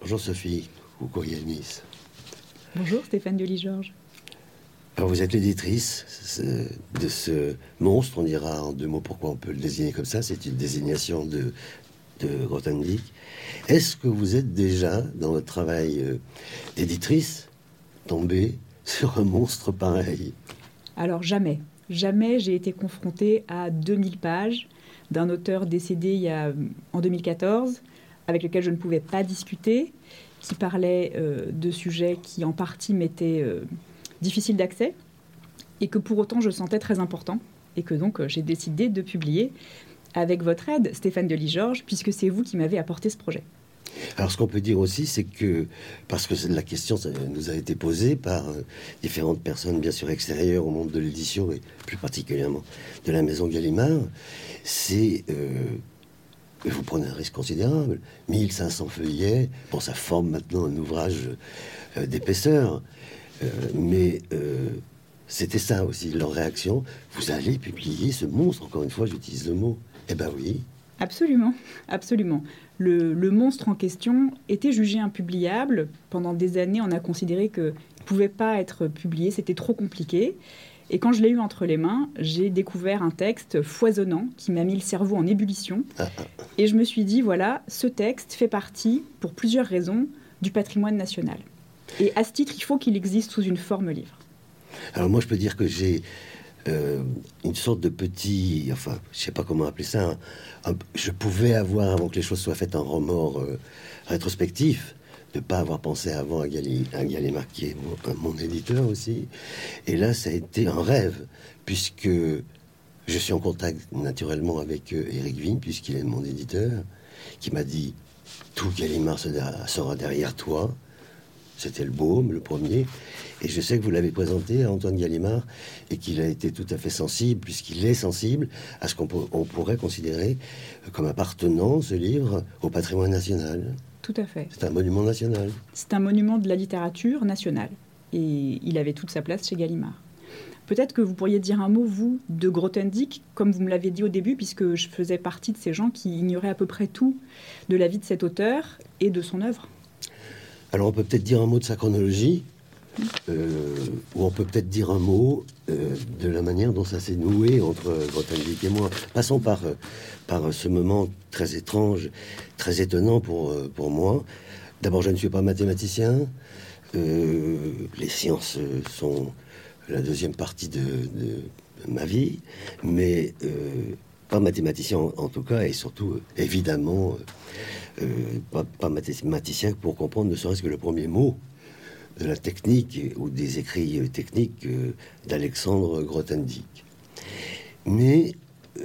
Bonjour Sophie, ou courrier Nice. Bonjour Stéphane Delis-Georges. Alors vous êtes l'éditrice de ce monstre, on dira en deux mots pourquoi on peut le désigner comme ça, c'est une désignation de, de Grothendieck. Est-ce que vous êtes déjà, dans votre travail euh, d'éditrice, tombée sur un monstre pareil? Alors jamais, jamais j'ai été confrontée à 2000 pages d'un auteur décédé il y a, en 2014 avec lequel je ne pouvais pas discuter, qui parlait euh, de sujets qui en partie m'étaient euh, difficiles d'accès, et que pour autant je sentais très important, et que donc euh, j'ai décidé de publier avec votre aide, Stéphane Delis-Georges, puisque c'est vous qui m'avez apporté ce projet. Alors, ce qu'on peut dire aussi, c'est que, parce que la question nous a été posée par différentes personnes, bien sûr extérieures au monde de l'édition et plus particulièrement de la maison Gallimard, c'est vous prenez un risque considérable. 1500 feuillets, bon, ça forme maintenant un ouvrage euh, d'épaisseur. Euh, mais euh, c'était ça aussi, leur réaction. Vous allez publier ce monstre, encore une fois, j'utilise le mot. Eh ben oui. Absolument, absolument. Le, monstre en question était jugé impubliable. Pendant des années, on a considéré qu'il ne pouvait pas être publié, c'était trop compliqué. Et quand je l'ai eu entre les mains, j'ai découvert un texte foisonnant qui m'a mis le cerveau en ébullition. Et je me suis dit, voilà, ce texte fait partie, pour plusieurs raisons, du patrimoine national. Et à ce titre, il faut qu'il existe sous une forme livre. Alors moi, je peux dire que j'ai euh, une sorte de petit, enfin, je sais pas comment appeler ça. je pouvais avoir, avant que les choses soient faites, un remords euh, rétrospectif de ne pas avoir pensé avant à, Gallimard, qui est mon, éditeur aussi. Et là, ça a été un rêve, puisque je suis en contact naturellement avec Eric euh, Vigne, puisqu'il est mon éditeur, qui m'a dit tout Gallimard sera derrière toi. C'était le baume, le premier. Et je sais que vous l'avez présenté à Antoine Gallimard et qu'il a été tout à fait sensible, puisqu'il est sensible à ce qu'on pourrait considérer comme appartenant, ce livre, au patrimoine national. Tout à fait. C'est un monument national. C'est un monument de la littérature nationale. Et il avait toute sa place chez Gallimard. Peut-être que vous pourriez dire un mot, vous, de Grothendieck, comme vous me l'avez dit au début, puisque je faisais partie de ces gens qui ignoraient à peu près tout de la vie de cet auteur et de son œuvre. Alors on peut peut-être dire un mot de sa chronologie, euh, ou on peut peut-être dire un mot euh, de la manière dont ça s'est noué entre Grothendieck et moi. Passons par, euh, par ce moment très étrange, très étonnant pour, pour moi. D'abord, je ne suis pas mathématicien. les sciences sont la deuxième partie de, ma vie, mais pas mathématicien en, tout cas, et surtout, évidemment, pas mathématicien pour comprendre ne serait-ce que le premier mot de la technique ou des écrits techniques euh, d'Alexandre Grothendieck. Mais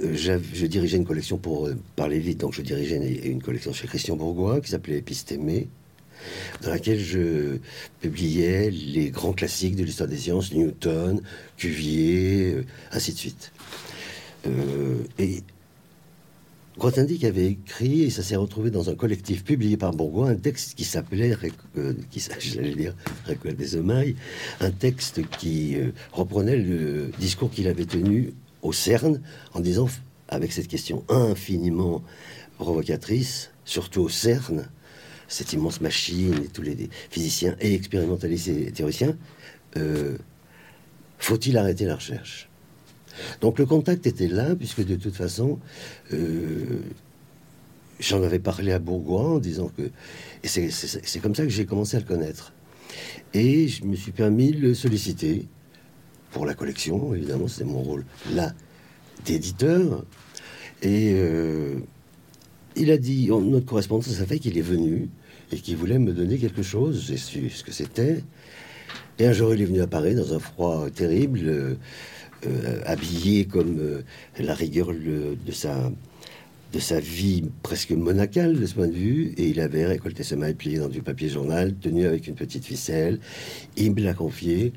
euh, je dirigeais une collection pour euh, parler vite, donc je dirigeais une, collection chez Christian Bourgois qui s'appelait Épistémée, dans laquelle je publiais les grands classiques de l'histoire des sciences, Newton, Cuvier, ainsi de suite. et Grothendieck avait écrit, et ça s'est retrouvé dans un collectif publié par Bourgoin, un texte qui s'appelait, euh, dire, Récolte des Omailles, un texte qui euh, reprenait le discours qu'il avait tenu au CERN en disant, avec cette question infiniment provocatrice, surtout au CERN, cette immense machine et tous les physiciens et expérimentalistes et théoriciens, euh, faut-il arrêter la recherche? Donc le contact était là, puisque de toute façon, euh, j'en avais parlé à Bourgoin en disant que... Et c'est comme ça que j'ai commencé à le connaître. Et je me suis permis de le solliciter pour la collection, évidemment, c'est mon rôle là d'éditeur. Et euh, il a dit, notre correspondance, ça fait qu'il est venu et qu'il voulait me donner quelque chose. J'ai su ce que c'était. Et un jour, il est venu à Paris dans un froid terrible. Euh, habillé comme euh, la rigueur de sa de sa vie presque monacale de ce point de vue, et il avait récolté ses mailles pliées dans du papier journal, tenu avec une petite ficelle. Il me l'a confié,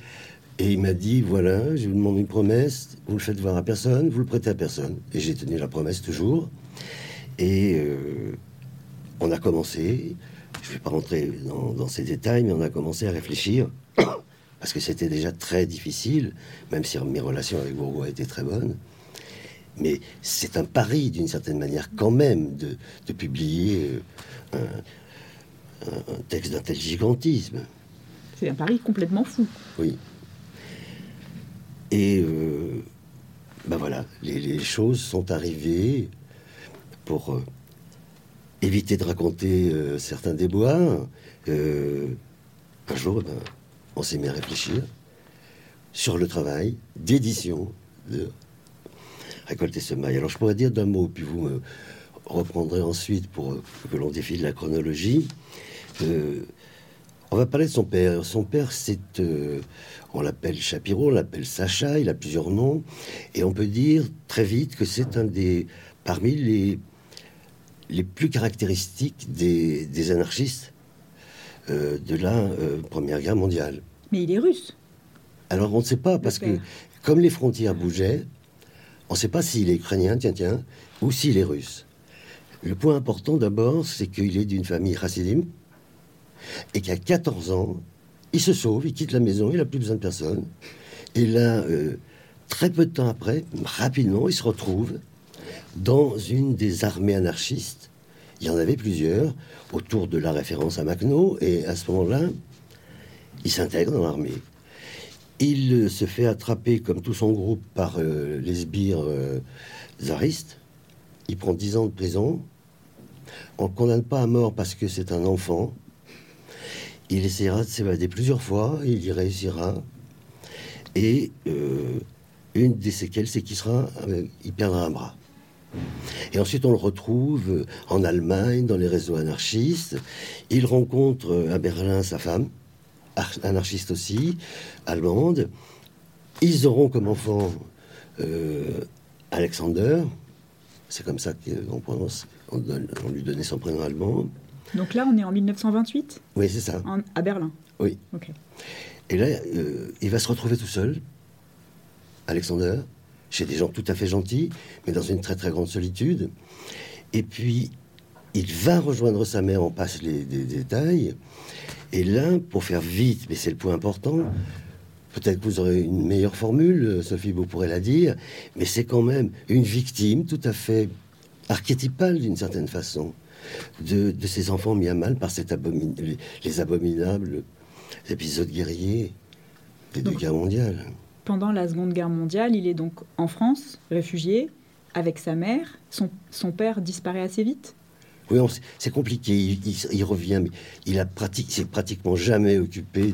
et il m'a dit voilà, je vous demande une promesse, vous le faites voir à personne, vous le prêtez à personne. Et j'ai tenu la promesse toujours. Et euh, on a commencé, je ne vais pas rentrer dans, dans, ces détails, mais on a commencé à réfléchir parce que c'était déjà très difficile, même si mes relations avec Bourgois étaient très bonnes. Mais c'est un pari, d'une certaine manière, quand même, de, publier euh, un texte d'un tel gigantisme. C'est un pari complètement fou. Oui. Et ben voilà, les, choses sont arrivées pour euh, éviter de raconter euh, certains déboires. un jour, ben, on s'est mis à réfléchir sur le travail d'édition de récolter ce mail. Alors je pourrais dire d'un mot, puis vous me reprendrez ensuite pour que l'on défile la chronologie. On va parler de son père. Son père, c'est, euh, on l'appelle Chapiro, on l'appelle Sacha, il a plusieurs noms, et on peut dire très vite que c'est un des, parmi les, les plus caractéristiques des, anarchistes euh, de la euh, Première Guerre mondiale. Mais il est russe. Alors on ne sait pas, parce que comme les frontières bougeaient, on ne sait pas s'il est ukrainien, tiens, tiens, ou s'il est russe. Le point important d'abord, c'est qu'il est d'une famille chassidim, et qu'à 14 ans, il se sauve, il quitte la maison, il n'a plus besoin de personne. Et là, euh, très peu de temps après, rapidement, il se retrouve dans une des armées anarchistes. Il y en avait plusieurs autour de la référence à Makhno, et à ce moment-là, il s'intègre dans l'armée. Il euh, se fait attraper, comme tout son groupe, par euh, les sbires zaristes. Il prend 10 ans de prison. On ne condamne pas à mort parce que c'est un enfant. Il essaiera de s'évader plusieurs fois, il y réussira. Et euh, une des séquelles, c'est qu'il sera, euh, il perdra un bras. Et ensuite, on le retrouve en Allemagne, dans les réseaux anarchistes. Il rencontre euh, à Berlin sa femme, anarchiste aussi, allemande. Ils auront comme enfant Alexander. C'est comme ça qu'on prononce. On, on, lui donnait son prénom allemand. Donc là, on est en 1928 Oui, c'est ça. à Berlin? Oui. Et là, euh, il va se retrouver tout seul, Alexander, chez des gens tout à fait gentils, mais dans une très très grande solitude. Et puis, il va rejoindre sa mère, on passe les, détails. Et là, pour faire vite, mais c'est le point important, peut-être que vous aurez une meilleure formule, Sophie, vous pourrez la dire, mais c'est quand même une victime tout à fait archétypale d'une certaine façon de, ces enfants mis à mal par cet les, abominables épisodes guerriers des deux guerres mondiales. Pendant la Seconde Guerre mondiale, il est donc en France, réfugié, avec sa mère. Son, son père disparaît assez vite? Oui, c'est compliqué. Il, revient, mais il a s'est pratiquement jamais occupé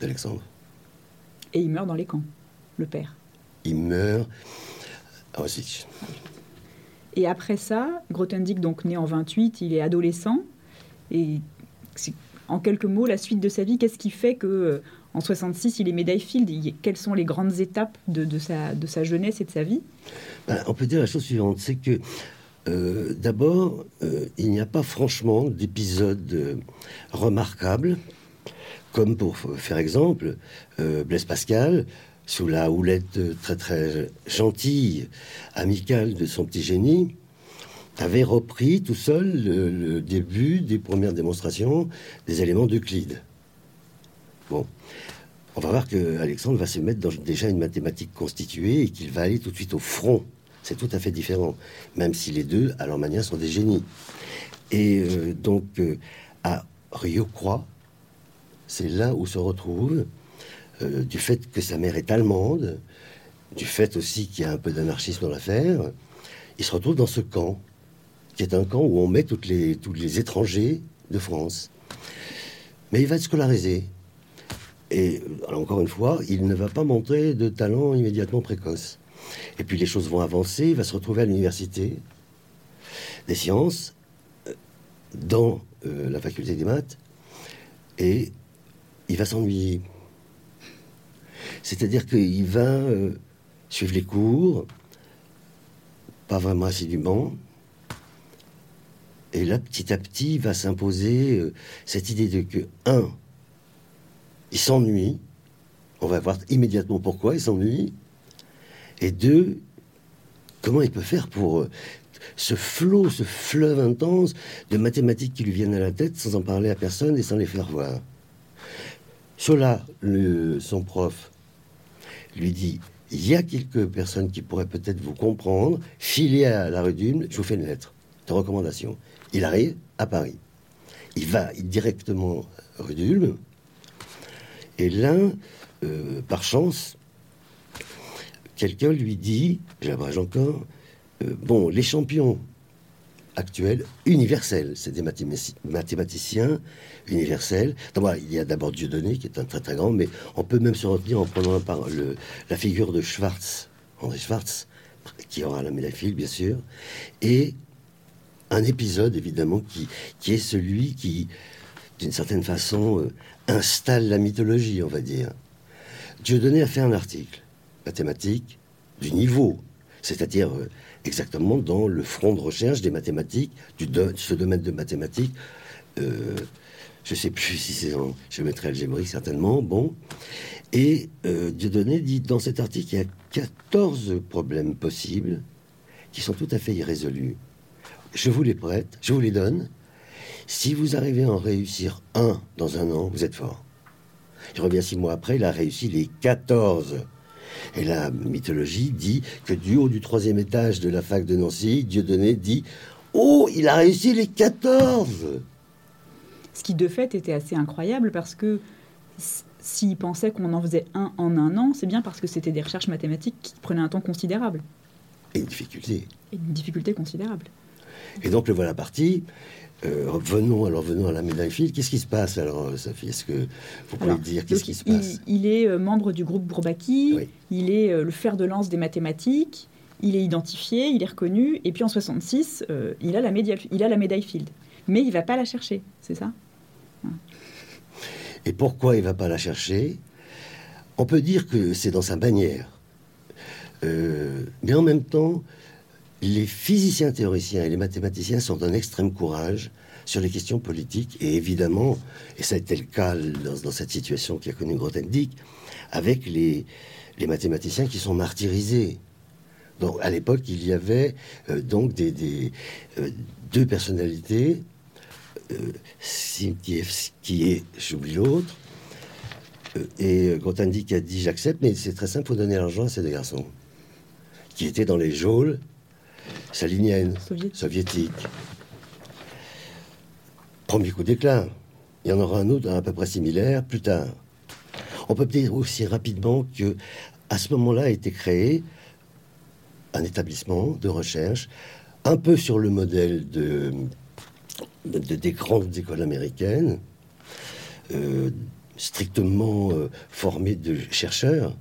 d'Alexandre. Et il meurt dans les camps, le père. Il meurt à Auschwitz. Et après ça, Grothendieck, donc né en 28, il est adolescent. Et en quelques mots, la suite de sa vie, qu'est-ce qui fait que euh, en 66, il est médaille Field Quelles sont les grandes étapes de, sa, de sa jeunesse et de sa vie? Ben, On peut dire la chose suivante, c'est que euh, d'abord, euh, il n'y a pas franchement d'épisode remarquable, comme pour faire exemple, Blaise Pascal, sous la houlette très très gentille, amicale de son petit génie, avait repris tout seul le, début des premières démonstrations des éléments d'Euclide. Bon, on va voir que Alexandre va se mettre dans déjà une mathématique constituée et qu'il va aller tout de suite au front. C'est tout à fait différent, même si les deux, à leur manière, sont des génies. Et euh, donc, euh, à Rio-Croix, c'est là où se retrouve euh, du fait que sa mère est allemande, du fait aussi qu'il y a un peu d'anarchisme dans l'affaire, il se retrouve dans ce camp, qui est un camp où on met toutes les, tous les étrangers de France. Mais il va être scolarisé. Et encore une fois, il ne va pas montrer de talent immédiatement précoce. Et puis les choses vont avancer, il va se retrouver à l'université des sciences, euh, dans euh, la faculté des maths, et il va s'ennuyer. C'est-à-dire qu'il va euh, suivre les cours, pas vraiment assidûment. Et là, petit à petit, va s'imposer cette idée de que, un, il s'ennuie. On va voir immédiatement pourquoi il s'ennuie. Et deux, comment il peut faire pour euh, ce flot, ce fleuve intense de mathématiques qui lui viennent à la tête sans en parler à personne et sans les faire voir? Cela, son prof lui dit il y a quelques personnes qui pourraient peut-être vous comprendre, filez à la rue d'Ulm, je vous fais une lettre de recommandation. Il arrive à Paris. il va directement rue d'Ulm. Et là, euh, par chance, quelqu'un lui dit, j'abrège encore, euh, bon, les champions actuels, universels, c'est des mathématiciens universels. il y a d'abord Dieudonné, qui est un très très grand, mais on peut même se retenir en prenant par le, la figure de Schwartz, André Schwartz, qui aura la Field, bien sûr, et un épisode, évidemment, qui, qui est celui qui, d'une certaine façon, euh, installe la mythologie, on va dire. Dieudonné a fait un article mathématique du niveau, c'est-à-dire euh, exactement dans le front de recherche des mathématiques, du ce domaine de mathématiques. Euh, je ne sais plus si c'est en géométrie algébrique, certainement. Bon. Et euh, Dieudonné dit dans cet article, il y a 14 problèmes possibles qui sont tout à fait irrésolus. Je vous les prête, je vous les donne. Si vous arrivez à en réussir un dans un an, vous êtes fort. Je reviens six mois après, il a réussi les 14. Et la mythologie dit que du haut du troisième étage de la fac de Nancy, Dieudonné dit Oh, il a réussi les 14 Ce qui de fait était assez incroyable parce que s'il pensait qu'on en faisait un en un an, c'est bien parce que c'était des recherches mathématiques qui prenaient un temps considérable. Et une difficulté. Et une difficulté considérable. Et donc le voilà parti. Euh, venons alors venons à la médaille Field. Qu'est-ce qui se passe alors, euh, Sophie? Est-ce que vous pouvez dire qu'est-ce qui se passe? il, est euh, membre du groupe Bourbaki. Il est le fer de lance des mathématiques. Il est identifié, il est reconnu. Et puis en 66, il a la médaille, il a la médaille Field. Mais il va pas la chercher, c'est ça? Et pourquoi il va pas la chercher? On peut dire que c'est dans sa manière. mais en même temps, les physiciens théoriciens et les mathématiciens sont d'un extrême courage sur les questions politiques. Et évidemment, et ça a été le cas dans, cette situation qui a connu Grothendieck, avec les, mathématiciens qui sont martyrisés. Donc, à l'époque, il y avait euh, donc des, euh, deux personnalités, euh, qui est, j'oublie l'autre, euh, et Grothendieck a dit j'accepte, mais c'est très simple, faut donner l'argent à ces deux garçons, qui étaient dans les geôles salinienne, soviétique. Premier coup d'éclat. Il y en aura un autre à peu près similaire plus tard. On peut dire aussi rapidement que à ce moment-là a été créé un établissement de recherche un peu sur le modèle de, des grandes écoles américaines, euh, strictement euh, formés de chercheurs,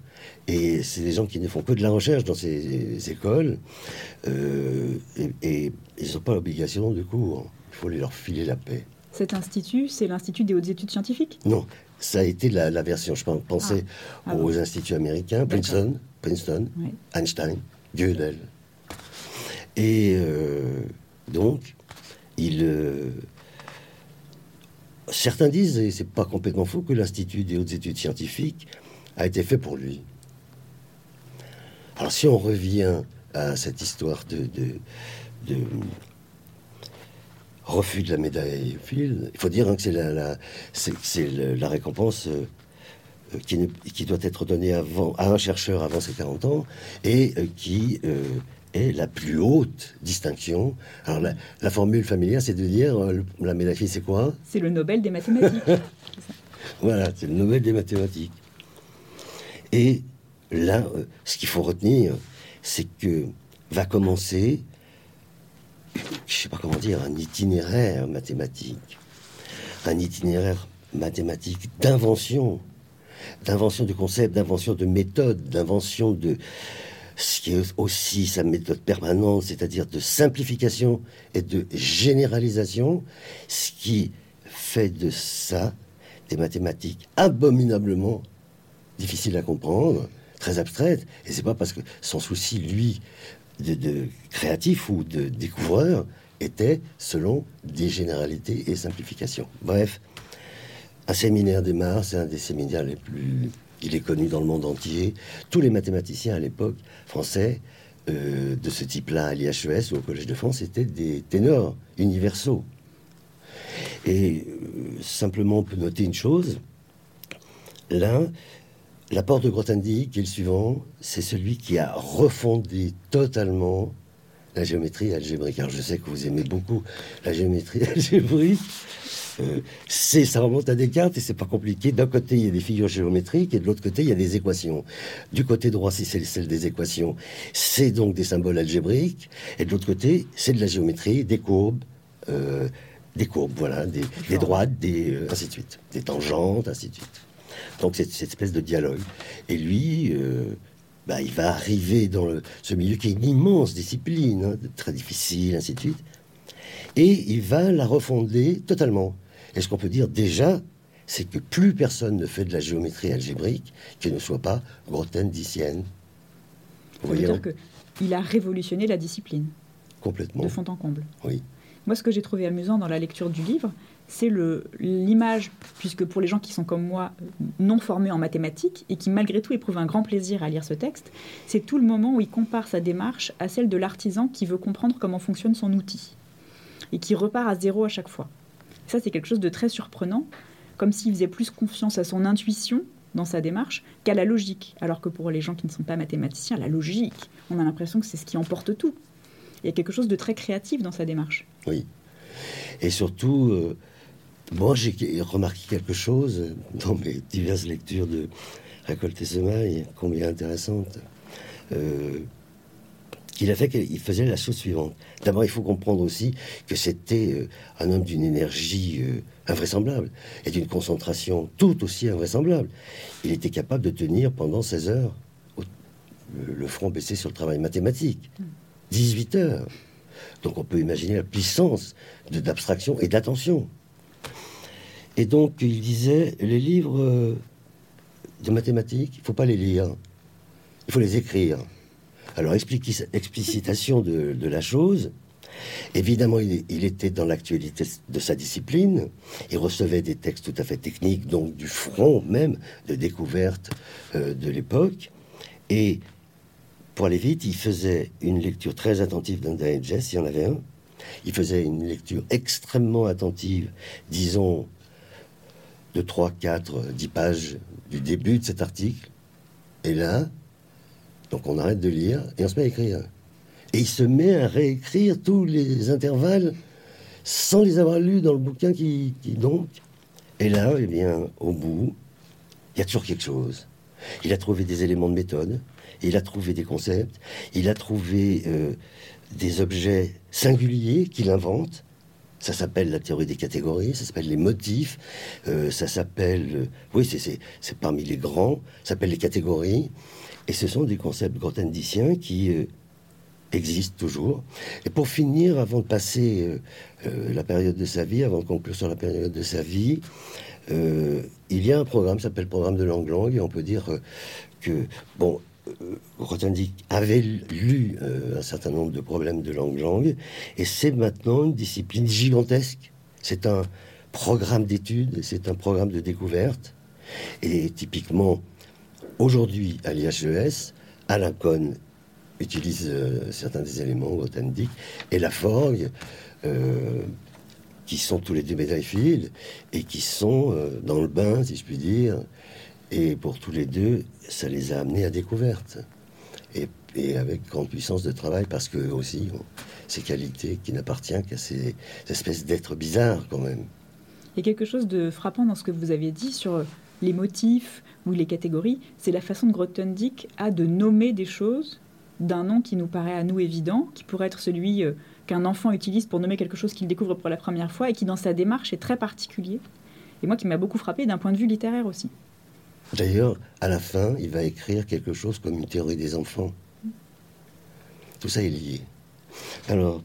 et c'est des gens qui ne font que de la recherche dans ces écoles. Euh, et, ils n'ont pas l'obligation de cours. Il faut leur filer la paix. Cet institut, c'est l'Institut des hautes études scientifiques? Non, ça a été la, version. Je pensais ah. Ah aux instituts américains, Princeton, Princeton Einstein, Gödel. Et euh, donc, il, euh, certains disent, et c'est pas complètement faux, que l'Institut des hautes études scientifiques a été fait pour lui. Alors si on revient à cette histoire de, de, refus de la médaille Field, il faut dire hein, que c'est la, la récompense euh, qui, qui, doit être donnée avant, à un chercheur avant ses 40 ans et euh, qui euh, est la plus haute distinction. Alors la, formule familière, c'est de dire la médaille c'est quoi? C'est le Nobel des mathématiques. voilà, c'est le Nobel des mathématiques. Et là, euh, ce qu'il faut retenir, c'est que va commencer, je ne sais pas comment dire, un itinéraire mathématique, un itinéraire mathématique d'invention, d'invention de concepts, d'invention de méthodes, d'invention de ce qui est aussi sa méthode permanente, c'est-à-dire de simplification et de généralisation, ce qui fait de ça des mathématiques abominablement difficiles à comprendre, très abstraite. Et c'est pas parce que son souci, lui, de, créatif ou de découvreur, était selon des généralités et simplifications. Bref, un séminaire démarre, c'est un des séminaires les plus... Il est connu dans le monde entier. Tous les mathématiciens à l'époque français euh, de ce type-là à l'IHES ou au Collège de France étaient des ténors universaux. Et euh, simplement, on peut noter une chose. L'un, L'apport de Grothendieck, qui est le suivant, c'est celui qui a refondé totalement la géométrie algébrique. Alors je sais que vous aimez beaucoup la géométrie algébrique. Euh, c'est, ça remonte à Descartes et c'est pas compliqué. D'un côté, il y a des figures géométriques et de l'autre côté, il y a des équations. Du côté droit, si c'est celle des équations, c'est donc des symboles algébriques. Et de l'autre côté, c'est de la géométrie, des courbes, euh, des courbes, voilà, des, droites, des, euh, ainsi de suite, des tangentes, ainsi de suite. Donc c'est cette espèce de dialogue. Et lui, bah, il va arriver dans ce milieu qui est une immense discipline, hein, très difficile, ainsi de suite. Et il va la refonder totalement. Et ce qu'on peut dire déjà, c'est que plus personne ne fait de la géométrie algébrique qui ne soit pas grothendicienne. Vous voyez dire qu'il a révolutionné la discipline. Complètement. De fond en comble. Oui. Moi, ce que j'ai trouvé amusant dans la lecture du livre, c'est l'image, puisque pour les gens qui sont comme moi non formés en mathématiques et qui malgré tout éprouvent un grand plaisir à lire ce texte, c'est tout le moment où il compare sa démarche à celle de l'artisan qui veut comprendre comment fonctionne son outil et qui repart à zéro à chaque fois. Ça, c'est quelque chose de très surprenant, comme s'il faisait plus confiance à son intuition dans sa démarche qu'à la logique. Alors que pour les gens qui ne sont pas mathématiciens, la logique, on a l'impression que c'est ce qui emporte tout. Il y a quelque chose de très créatif dans sa démarche. Oui. Et surtout, euh, moi, j'ai remarqué quelque chose dans mes diverses lectures de Récolte et Semailles, combien intéressantes, euh, qu'il a fait qu'il faisait la chose suivante. D'abord, il faut comprendre aussi que c'était euh, un homme d'une énergie euh, invraisemblable et d'une concentration tout aussi invraisemblable. Il était capable de tenir pendant 16 heures le front baissé sur le travail mathématique. 18 heures. Donc on peut imaginer la puissance d'abstraction et d'attention. Et donc, il disait, les livres euh, de mathématiques, il ne faut pas les lire, il faut les écrire. Alors, explicitation de, la chose. Évidemment, il, était dans l'actualité de sa discipline. Il recevait des textes tout à fait techniques, donc du front même de découverte euh, de l'époque. Et pour aller vite, il faisait une lecture très attentive d'un digest, il y en avait un. Il faisait une lecture extrêmement attentive, disons, de 3, 4, 10 pages du début de cet article. Et là, donc on arrête de lire et on se met à écrire. Et il se met à réécrire tous les intervalles sans les avoir lus dans le bouquin qui, donc. Et là, eh bien, au bout, il y a toujours quelque chose. Il a trouvé des éléments de méthode, il a trouvé des concepts, il a trouvé euh, des objets singuliers qu'il invente, ça s'appelle la théorie des catégories, ça s'appelle les motifs, euh, ça s'appelle, euh, oui, c'est parmi les grands, ça s'appelle les catégories, et ce sont des concepts grothendiciens qui euh, existent toujours. Et pour finir, avant de passer la période de sa vie, avant de conclure sur la période de sa vie, il y a un programme, qui s'appelle le programme de langue-langue, et on peut dire que, bon, Grothendieck avait lu euh, un certain nombre de problèmes de langue-langue, et c'est maintenant une discipline gigantesque. C'est un programme d'études, c'est un programme de découverte. Et typiquement, aujourd'hui, à l'IHES, Alain Cohn utilise euh, certains des éléments Grothendieck, et la Forgue, euh, qui sont tous les deux médailles et qui sont dans le bain, si je puis dire, et pour tous les deux, ça les a amenés à découverte. Et, avec grande puissance de travail, parce que aussi, ces qualités qui n'appartiennent qu'à ces espèces d'êtres bizarres quand même. Il y a quelque chose de frappant dans ce que vous aviez dit sur les motifs ou les catégories, c'est la façon de Grothendieck a de nommer des choses d'un nom qui nous paraît à nous évident, qui pourrait être celui euh, qu'un enfant utilise pour nommer quelque chose qu'il découvre pour la première fois et qui dans sa démarche est très particulier. Et moi qui m'a beaucoup frappé d'un point de vue littéraire aussi. D'ailleurs, à la fin, il va écrire quelque chose comme une théorie des enfants. Tout ça est lié. Alors,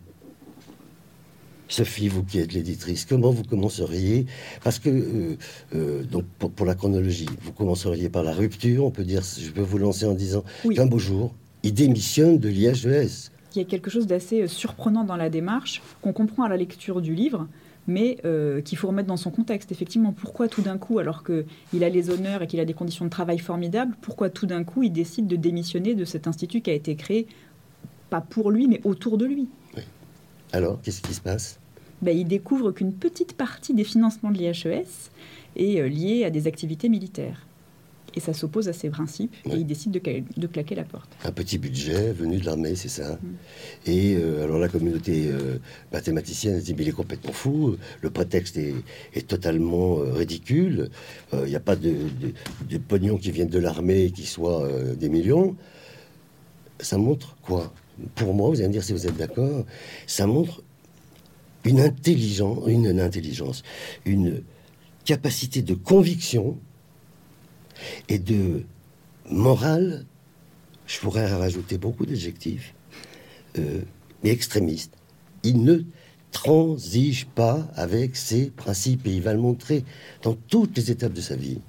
Sophie, vous qui êtes l'éditrice, comment vous commenceriez? Parce que, euh, euh, donc pour, la chronologie, vous commenceriez par la rupture, on peut dire, je peux vous lancer en disant qu'un beau jour, il démissionne de l'IHES. Il y a quelque chose d'assez euh, surprenant dans la démarche, qu'on comprend à la lecture du livre, mais euh, qu'il faut remettre dans son contexte. Effectivement, pourquoi tout d'un coup, alors qu'il a les honneurs et qu'il a des conditions de travail formidables, pourquoi tout d'un coup il décide de démissionner de cet institut qui a été créé, pas pour lui, mais autour de lui? Alors, qu'est-ce qui se passe? Ben, Il découvre qu'une petite partie des financements de l'IHES est euh, liée à des activités militaires. Et ça s'oppose à ses principes, et il décide de, de, claquer la porte. Un petit budget venu de l'armée, c'est ça. Mm. Et euh, alors la communauté euh, mathématicienne dit, mais il est complètement fou, le prétexte est, totalement euh, ridicule, il n'y a pas de, de, pognon qui viennent de l'armée qui soit des millions. Ça montre quoi? Pour moi, vous allez me dire si vous êtes d'accord, ça montre une intelligence, une intelligence, une capacité de conviction et de morale, je pourrais rajouter beaucoup d'adjectifs, euh, mais extrémistes. Il ne transige pas avec ses principes et il va le montrer dans toutes les étapes de sa vie.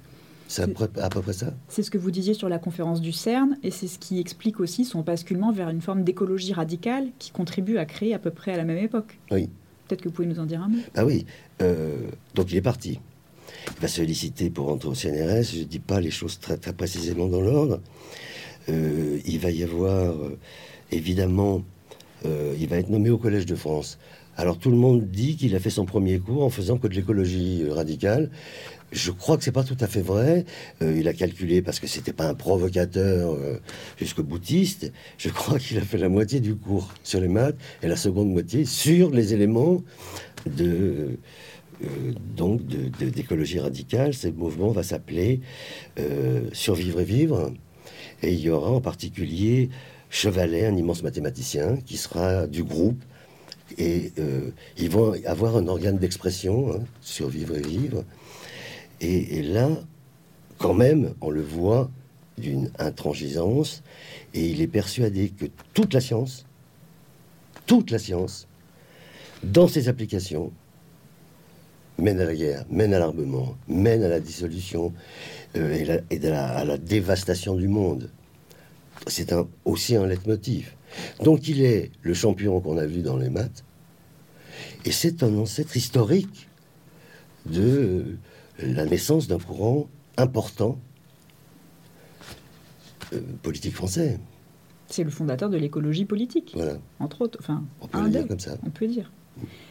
C'est à, peu près ça C'est ce que vous disiez sur la conférence du CERN, et c'est ce qui explique aussi son basculement vers une forme d'écologie radicale qui contribue à créer à peu près à la même époque. Oui. Peut-être que vous pouvez nous en dire un mot. Ah oui. Euh, donc il est parti il va solliciter pour rentrer au CNRS. Je ne dis pas les choses très, très précisément dans l'ordre. Euh, il va y avoir, euh, évidemment, euh, il va être nommé au Collège de France. Alors tout le monde dit qu'il a fait son premier cours en faisant que de l'écologie radicale. Je crois que c'est pas tout à fait vrai. il a calculé parce que c'était pas un provocateur jusqu'au boutiste. Je crois qu'il a fait la moitié du cours sur les maths et la seconde moitié sur les éléments de euh, donc d'écologie radicale. Ce mouvement va s'appeler euh, Survivre et Vivre. Et il y aura en particulier Chevalet, un immense mathématicien, qui sera du groupe. Et euh, ils vont avoir un organe d'expression, hein, Survivre et Vivre. Et, et, là, quand même, on le voit d'une intransigeance. Et il est persuadé que toute la science, toute la science, dans ses applications, mène à la guerre, mène à l'armement, mène à la dissolution euh, et, à la dévastation du monde. C'est un, aussi un leitmotiv. Donc il est le champion qu'on a vu dans les maths, et c'est un ancêtre historique de la naissance d'un courant important euh, politique français. C'est le fondateur de l'écologie politique, voilà. entre autres. Enfin, on peut le dire comme ça. On peut dire.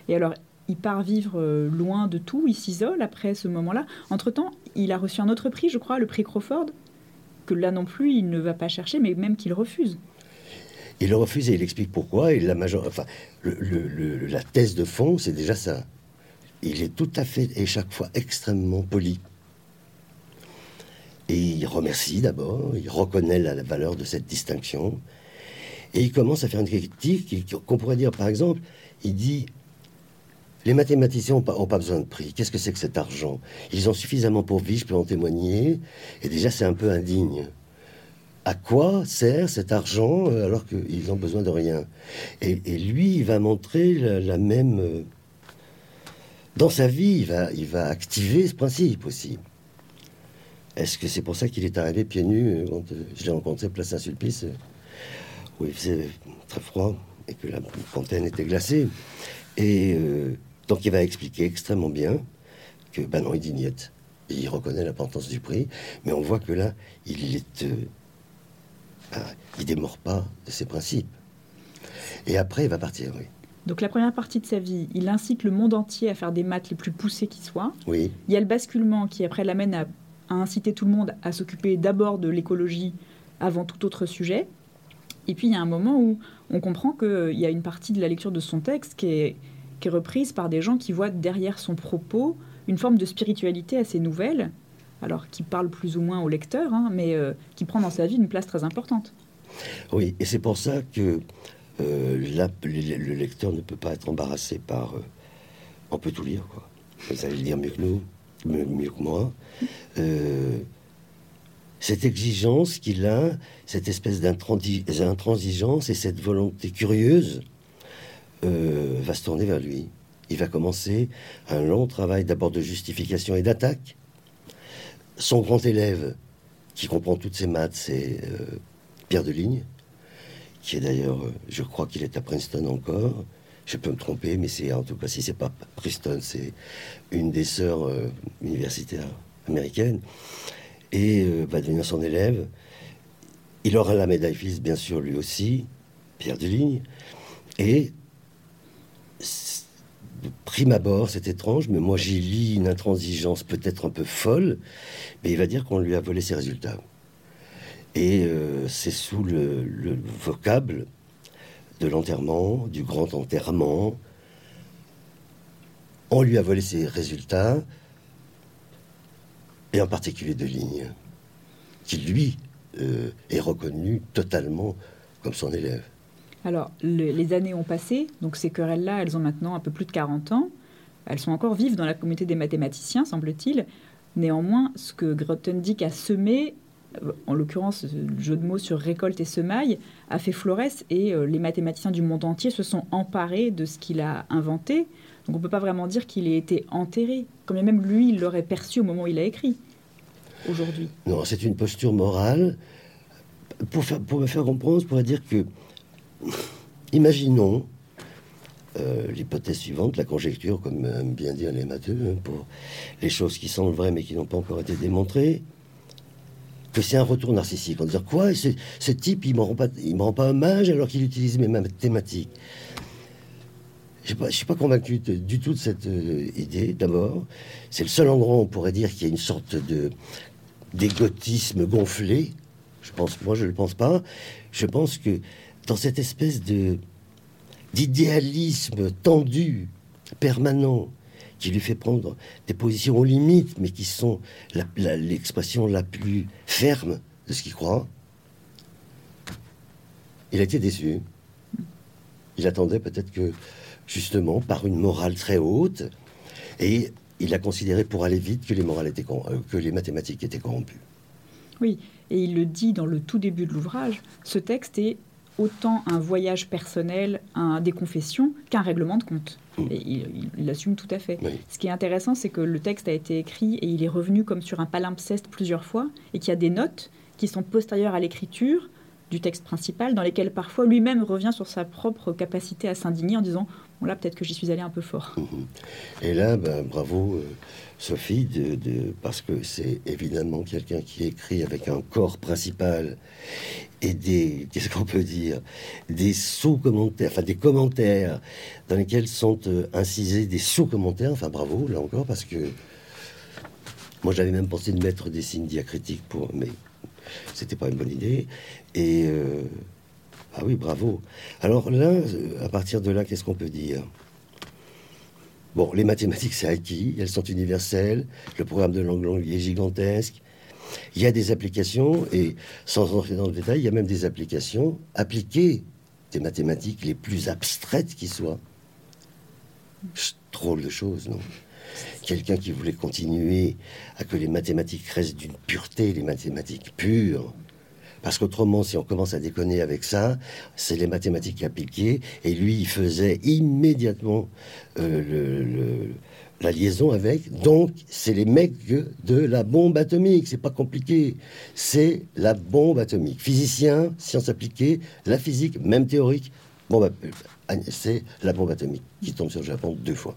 Et alors, il part vivre euh, loin de tout, il s'isole après ce moment-là. Entre-temps, il a reçu un autre prix, je crois, le prix Crawford, que là non plus, il ne va pas chercher, mais même qu'il refuse. Il le refuse et il explique pourquoi. Et la, major... enfin, la thèse de fond, c'est déjà ça. Il est tout à fait et chaque fois extrêmement poli. Et il remercie d'abord, il reconnaît la, valeur de cette distinction. Et il commence à faire une critique qu'on pourrait dire, par exemple, il dit les mathématiciens n'ont pas, besoin de prix. Qu'est-ce que c'est que cet argent? Ils ont suffisamment pour vivre, je peux en témoigner. Et déjà, c'est un peu indigne. À quoi sert cet argent euh, alors qu'ils ont besoin de rien? Et, lui, il va montrer la, même... Euh, dans sa vie, il va, activer ce principe aussi. Est-ce que c'est pour ça qu'il est arrivé pieds nus euh, quand je rencontré place Saint-Sulpice où il faisait très froid et que la fontaine était glacée? Donc il va expliquer extrêmement bien que, ben non, il dit il reconnaît l'importance du prix, mais on voit que là, il est, euh, ben, il démord pas de ses principes. Et après, il va partir, oui. Donc la première partie de sa vie, il incite le monde entier à faire des maths les plus poussées qui soient. Oui. Il y a le basculement qui après l'amène à, à, inciter tout le monde à s'occuper d'abord de l'écologie avant tout autre sujet. Et puis il y a un moment où on comprend qu'il y a une partie de la lecture de son texte qui est qui est reprise par des gens qui voient derrière son propos une forme de spiritualité assez nouvelle, alors qui parle plus ou moins au lecteur, hein, mais euh, qui prend dans sa vie une place très importante. Oui, et c'est pour ça que euh, le lecteur ne peut pas être embarrassé par... Euh, on peut tout lire, quoi. Vous allez le dire mieux que nous, mieux, que moi. cette exigence qu'il a, cette espèce d'intransigeance et cette volonté curieuse euh, va se tourner vers lui. Il va commencer un long travail d'abord de justification et d'attaque. Son grand élève, qui comprend toutes ses maths, c'est euh, Pierre Deligne, qui est d'ailleurs, euh, je crois qu'il est à Princeton encore. Je peux me tromper, mais c'est en tout cas, si c'est pas Princeton, c'est une des sœurs universitaires américaines, et va devenir son élève. Il aura la médaille Fils, bien sûr, lui aussi, Pierre Deligne. Et prime abord, c'est étrange, mais moi j'y lis une intransigeance peut-être un peu folle, mais il va dire qu'on lui a volé ses résultats. Et euh, c'est sous le, vocable de l'enterrement, du grand enterrement. On lui a volé ses résultats, et en particulier de Ligne, qui lui euh, est reconnu totalement comme son élève. Alors, les années ont passé, donc ces querelles-là, elles ont maintenant un peu plus de 40 ans. Elles sont encore vives dans la communauté des mathématiciens, semble-t-il. Néanmoins, ce que Grothendieck a semé, euh, en l'occurrence le jeu de mots sur récolte et semaille, a fait florès et euh, les mathématiciens du monde entier se sont emparés de ce qu'il a inventé. Donc on ne peut pas vraiment dire qu'il ait été enterré, comme même lui, il l'aurait perçu au moment où il a écrit, aujourd'hui. Non, c'est une posture morale. Pour, pour me faire comprendre, je pourrais dire que Imaginons euh, l'hypothèse suivante, la conjecture, comme bien dire les matheux, hein, pour les choses qui semblent vraies mais qui n'ont pas encore été démontrées, que c'est un retour narcissique. En disant quoi Ce type, il ne me rend pas hommage alors qu'il utilise mes mathématiques. Je ne suis pas convaincu du tout de cette euh, idée, d'abord. C'est le seul endroit où on pourrait dire qu'il y a une sorte de d'égotisme gonflé. Je pense, moi, je ne le pense pas. Je pense que dans cette espèce de d'idéalisme tendu, permanent, qui lui fait prendre des positions aux limites, mais qui sont l'expression la, plus ferme de ce qu'il croit. Il a été déçu. Il attendait peut-être que, justement, par une morale très haute, et il a considéré pour aller vite que les, morales étaient, euh, que les mathématiques étaient corrompues. Oui, et il le dit dans le tout début de l'ouvrage, ce texte est autant un voyage personnel, un, des confessions, qu'un règlement de compte. Mm. Et il l'assume tout à fait. Ce qui est intéressant, c'est que le texte a été écrit et il est revenu comme sur un palimpseste plusieurs fois, et qu'il y a des notes qui sont postérieures à l'écriture du texte principal, dans lesquelles parfois lui-même revient sur sa propre capacité à s'indigner en disant Là, peut-être que j'y suis allé un peu fort. Mm-hmm. Et là, ben, bravo, euh, Sophie, parce que c'est évidemment quelqu'un qui écrit avec un corps principal et des, qu'est-ce qu'on peut dire, des sous-commentaires, enfin des commentaires dans lesquels sont euh, incisés des sous-commentaires. Enfin, bravo, là encore, parce que moi j'avais même pensé de mettre des signes diacritiques pour, mais c'était pas une bonne idée. Et euh, ah oui, bravo. Alors là, à partir de là, qu'est-ce qu'on peut dire? Bon, les mathématiques, c'est acquis, elles sont universelles, le programme de langue est gigantesque, il y a des applications, et sans entrer dans le détail, il y a même des applications appliquées des mathématiques les plus abstraites qui soient. Drôle de choses, non? Quelqu'un qui voulait continuer à que les mathématiques restent d'une pureté, les mathématiques pures, parce qu'autrement, si on commence à déconner avec ça, c'est les mathématiques appliquées. Et lui, il faisait immédiatement euh, la liaison avec. Donc, c'est les mecs de la bombe atomique. C'est pas compliqué. C'est la bombe atomique. Physicien, sciences appliquées, la physique, même théorique. Bon, bah, c'est la bombe atomique qui tombe sur le Japon deux fois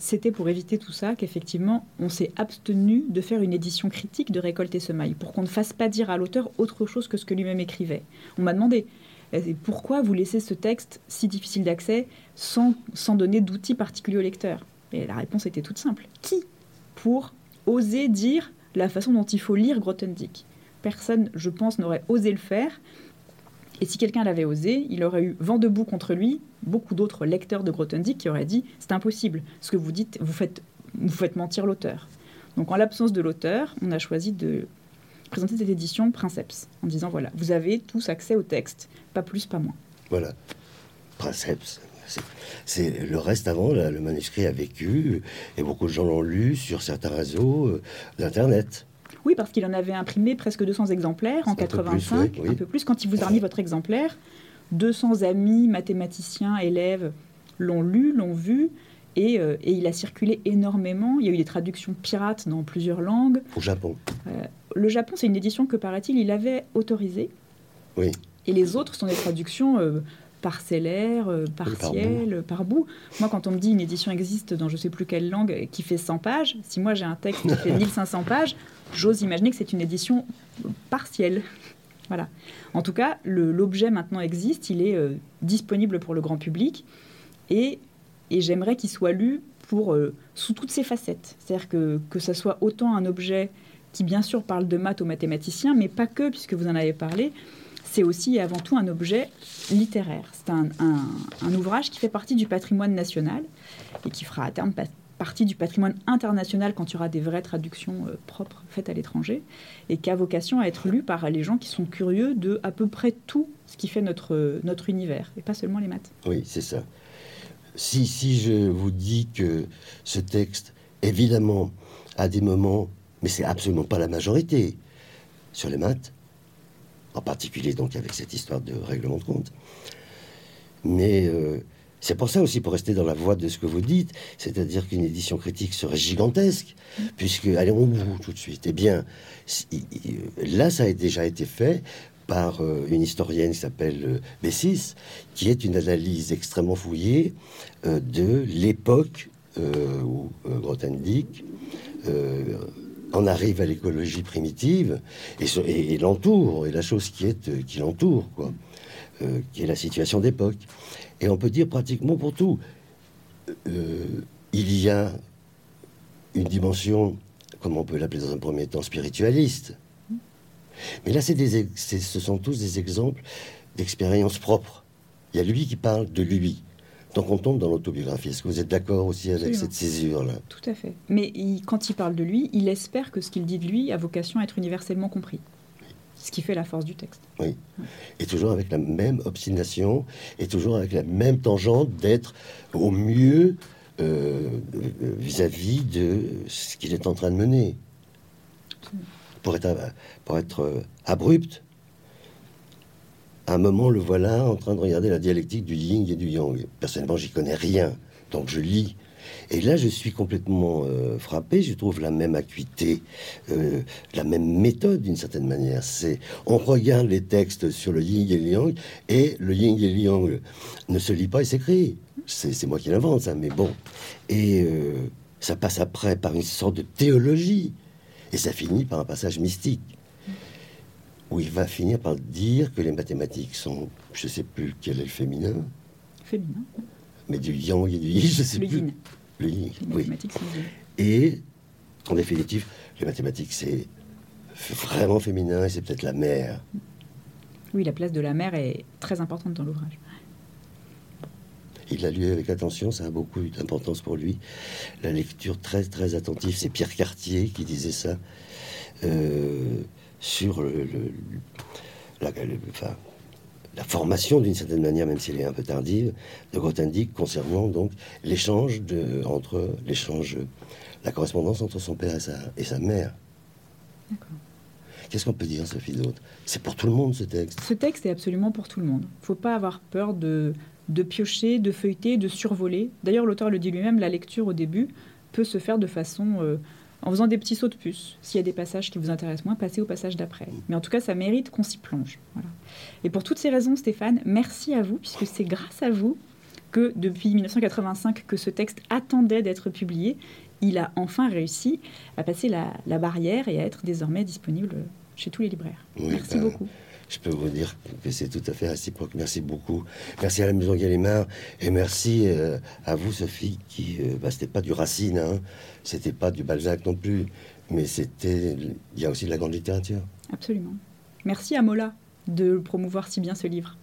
c'était pour éviter tout ça qu'effectivement, on s'est abstenu de faire une édition critique de Récolte et Semaille, pour qu'on ne fasse pas dire à l'auteur autre chose que ce que lui-même écrivait. On m'a demandé pourquoi vous laissez ce texte si difficile d'accès sans, sans donner d'outils particuliers au lecteur? Et la réponse était toute simple. Qui Pour oser dire la façon dont il faut lire Grothendieck? Personne, je pense, n'aurait osé le faire. Et si quelqu'un l'avait osé, il aurait eu vent debout contre lui, beaucoup d'autres lecteurs de Grothendieck qui auraient dit c'est impossible. Ce que vous dites, vous faites, vous faites mentir l'auteur. Donc en l'absence de l'auteur, on a choisi de présenter cette édition Princeps en disant voilà, vous avez tous accès au texte, pas plus, pas moins. Voilà, Princeps. C'est le reste avant, le manuscrit a vécu et beaucoup de gens l'ont lu sur certains réseaux euh, d'internet. Oui, parce qu'il en avait imprimé presque 200 exemplaires en 85, un peu plus. Quand il vous a remis votre exemplaire, 200 amis, mathématiciens, élèves l'ont lu, l'ont vu. Euh, et, il a circulé énormément. Il y a eu des traductions pirates dans plusieurs langues. Au Japon. Euh, le Japon, c'est une édition que, paraît-il, il avait autorisée. Oui. Et les autres sont des traductions euh, parcellaires, partielles, par bout. Moi, quand on me dit une édition existe dans je ne sais plus quelle langue qui fait 100 pages, si moi j'ai un texte qui fait 1500 pages, j'ose imaginer que c'est une édition partielle. Voilà. En tout cas, l'objet maintenant existe, il est euh, disponible pour le grand public et Et j'aimerais qu'il soit lu pour, euh, sous toutes ses facettes. C'est-à-dire que, que ça soit autant un objet qui, bien sûr, parle de maths aux mathématiciens, mais pas que, puisque vous en avez parlé. C'est aussi et avant tout un objet littéraire. C'est un, un, ouvrage qui fait partie du patrimoine national et qui fera à terme partie du patrimoine international quand il y aura des vraies traductions euh, propres faites à l'étranger et qui a vocation à être lu par les gens qui sont curieux de à peu près tout ce qui fait notre, notre univers et pas seulement les maths. Oui, c'est ça. Si, si je vous dis que ce texte, évidemment, a des moments, mais c'est absolument pas la majorité, sur les maths, en particulier donc avec cette histoire de règlement de compte, mais euh, c'est pour ça aussi, pour rester dans la voie de ce que vous dites, c'est-à-dire qu'une édition critique serait gigantesque, puisque, allez, on bout tout de suite. Eh bien, là, ça a déjà été fait par euh, une historienne qui s'appelle euh, Bessis, qui est une analyse extrêmement fouillée euh, de l'époque où Grothendieck en arrive à l'écologie primitive et, l'entoure, et la chose qui est qui l'entoure, quoi, qui est la situation d'époque. Et on peut dire pratiquement pour tout. Euh, il y a une dimension, comme on peut l'appeler dans un premier temps, spiritualiste. Mais là, c'est des, ce sont tous des exemples d'expériences propres. Il y a lui qui parle de lui. Donc on tombe dans l'autobiographie. Est-ce que vous êtes d'accord aussi avec cette césure-là? Tout à fait. Mais quand il parle de lui, il espère que ce qu'il dit de lui a vocation à être universellement compris. Ce qui fait la force du texte. Oui. Et toujours avec la même obstination, et toujours avec la même tangente d'être au mieux euh, vis-à-vis de ce qu'il est en train de mener. Pour être, pour être euh, abrupt, à un moment, le voilà en train de regarder la dialectique du yin et du yang. Personnellement, j'y connais rien, donc je lis et là, je suis complètement euh, frappé. Je trouve la même acuité, euh, la même méthode d'une certaine manière. C'est on regarde les textes sur le yin et le yang, et le yin et le yang ne se lit pas et s'écrit. C'est moi qui l'invente ça, mais bon. Et euh, ça passe après par une sorte de théologie, et ça finit par un passage mystique où il va finir par dire que les mathématiques sont, je sais plus quel est le féminin. Féminin. Mais du yang et du yin, je sais plus oui. Et en définitive, les mathématiques, c'est vraiment féminin et c'est peut-être la mère. Oui, la place de la mère est très importante dans l'ouvrage. Il l'a lu avec attention, ça a beaucoup d'importance pour lui. La lecture très très attentive, c'est Pierre Cartier qui disait ça euh, sur le, la, enfin, la formation d'une certaine manière, même si elle est un peu tardive, de Grothendieck concernant donc l'échange de, entre l'échange, la correspondance entre son père et sa, et sa mère. Qu'est-ce qu'on peut dire, Sophie d'autre C'est pour tout le monde ce texte? Ce texte est absolument pour tout le monde. Il ne faut pas avoir peur de, de piocher, de feuilleter, de survoler. D'ailleurs, l'auteur le dit lui-même, la lecture au début peut se faire de façon euh, en faisant des petits sauts de puce. S'il y a des passages qui vous intéressent moins, passez au passage d'après. Mais en tout cas, ça mérite qu'on s'y plonge. Et pour toutes ces raisons, Stéphane, merci à vous, puisque c'est grâce à vous que depuis 1985 que ce texte attendait d'être publié, il a enfin réussi à passer la, barrière et à être désormais disponible chez tous les libraires. merci ben, beaucoup je peux vous dire que c'est tout à fait réciproque. Merci beaucoup. Merci à la Maison Gallimard et merci euh, à vous, Sophie, qui, euh, bah, c'était pas du Racine, hein, c'était pas du Balzac non plus, mais c'était, il y a aussi de la grande littérature. Absolument. Merci à Mola de promouvoir si bien ce livre.